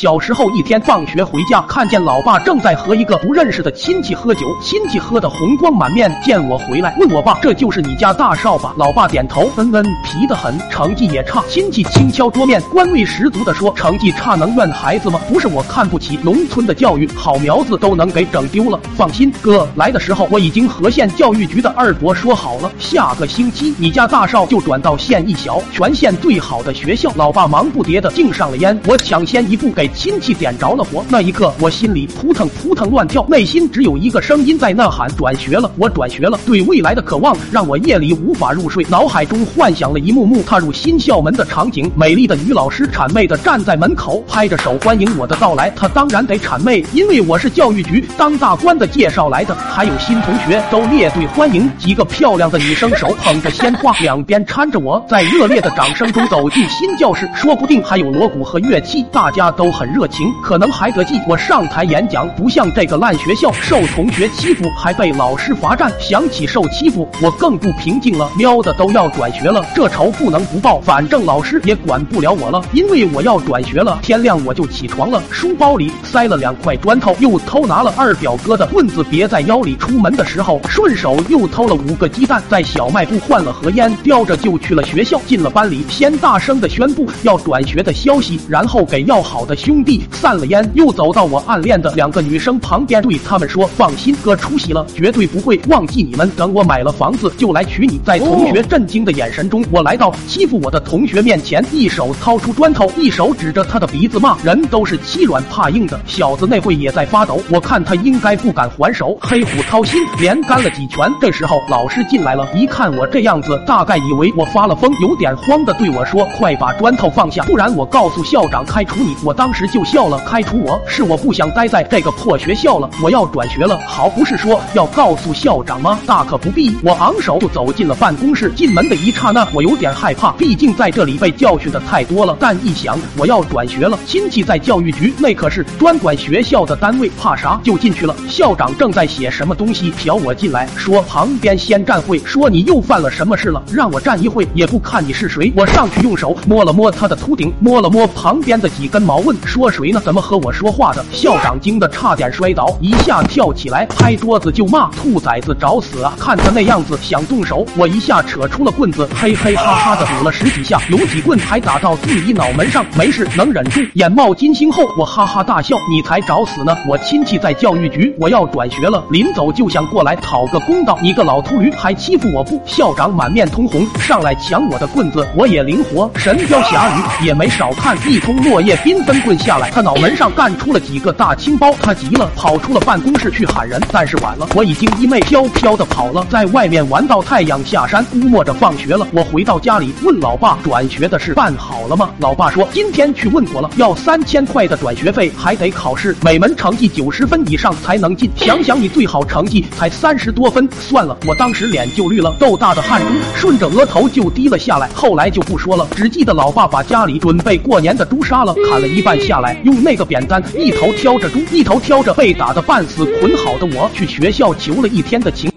小时候一天放学回家，看见老爸正在和一个不认识的亲戚喝酒，亲戚喝得红光满面，见我回来，问我爸：“这就是你家大少吧？”老爸点头，嗯嗯，皮得很，成绩也差。亲戚轻敲桌面，官味十足的说：“成绩差能怨孩子吗？不是我看不起农村的教育，好苗子都能给整丢了。放心，哥来的时候我已经和县教育局的二伯说好了，下个星期你家大少就转到县一小，全县最好的学校。”老爸忙不迭的敬上了烟，我抢先一步给亲戚点着了火。那一刻，我心里扑腾扑腾乱跳，内心只有一个声音在呐喊：转学了，我转学了。对未来的渴望让我夜里无法入睡，脑海中幻想了一幕幕踏入新校门的场景。美丽的女老师谄媚的站在门口，拍着手欢迎我的到来。她当然得谄媚，因为我是教育局当大官的介绍来的。还有新同学都列队欢迎，几个漂亮的女生手捧着鲜花，两边搀着我，在热烈的掌声中走进新教室。说不定还有锣鼓和乐器，大家都很热情。可能还得记我上台演讲，不像这个烂学校，受同学欺负还被老师罚站。想起受欺负，我更不平静了。喵的都要转学了，这仇不能不报。反正老师也管不了我了，因为我要转学了。天亮我就起床了，书包里塞了两块砖头，又偷拿了二表哥的棍子别在腰里。出门的时候顺手又偷了五个鸡蛋，在小卖部换了盒烟，叼着就去了学校。进了班里，先大声的宣布要转学的消息，然后给要好的兄弟散了烟，又走到我暗恋的两个女生旁边，对他们说：“放心，哥出息了，绝对不会忘记你们。等我买了房子，就来娶你。”在同学震惊的眼神中，我来到欺负我的同学面前，一手掏出砖头，一手指着他的鼻子骂：“人都是欺软怕硬的，小子那会也在发抖。我看他应该不敢还手。”黑虎掏心，连干了几拳。这时候老师进来了，一看我这样子，大概以为我发了疯，有点慌的对我说：“快把砖头放下。”不然我告诉校长开除你，我当当时就笑了。开除我是我不想待在这个破学校了，我要转学了。好，不是说要告诉校长吗？大可不必。我昂首就走进了办公室。进门的一刹那，我有点害怕，毕竟在这里被教训的太多了。但一想我要转学了，亲戚在教育局，那可是专管学校的单位，怕啥？就进去了。校长正在写什么东西，瞟我进来，说旁边先站会，说你又犯了什么事了，让我站一会，也不看你是谁。我上去用手摸了摸他的秃顶。摸了摸旁边的几根毛，问说谁呢？怎么和我说话的？校长惊得差点摔倒，一下跳起来拍桌子就骂：“兔崽子找死啊！看他那样子想动手，我一下扯出了棍子，嘿嘿哈哈的补了十几下，有几棍还打到自己脑门上，没事，能忍住。眼冒金星后，我哈哈大笑：你才找死呢！我亲戚在教育局，我要转学了，临走就想过来讨个公道。你个老秃驴，还欺负我不？校长满面通红，上来抢我的棍子，我也灵活，神雕侠侣也。没少看，一通落叶缤纷棍下来，他脑门上干出了几个大青包。他急了，跑出了办公室去喊人，但是晚了，我已经衣袂飘飘的跑了，在外面玩到太阳下山，估摸着放学了。我回到家里问老爸，转学的事办好了吗？老爸说今天去问过了，要三千块的转学费，还得考试，每门成绩九十分以上才能进。想想你最好成绩才三十多分，算了，我当时脸就绿了，豆大的汗珠顺着额头就滴了下来。后来就不说了，只记得老爸把家里。准备过年的猪杀了，砍了一半下来，用那个扁担一头挑着猪，一头挑着被打的半死捆好的我，去学校求了一天的情。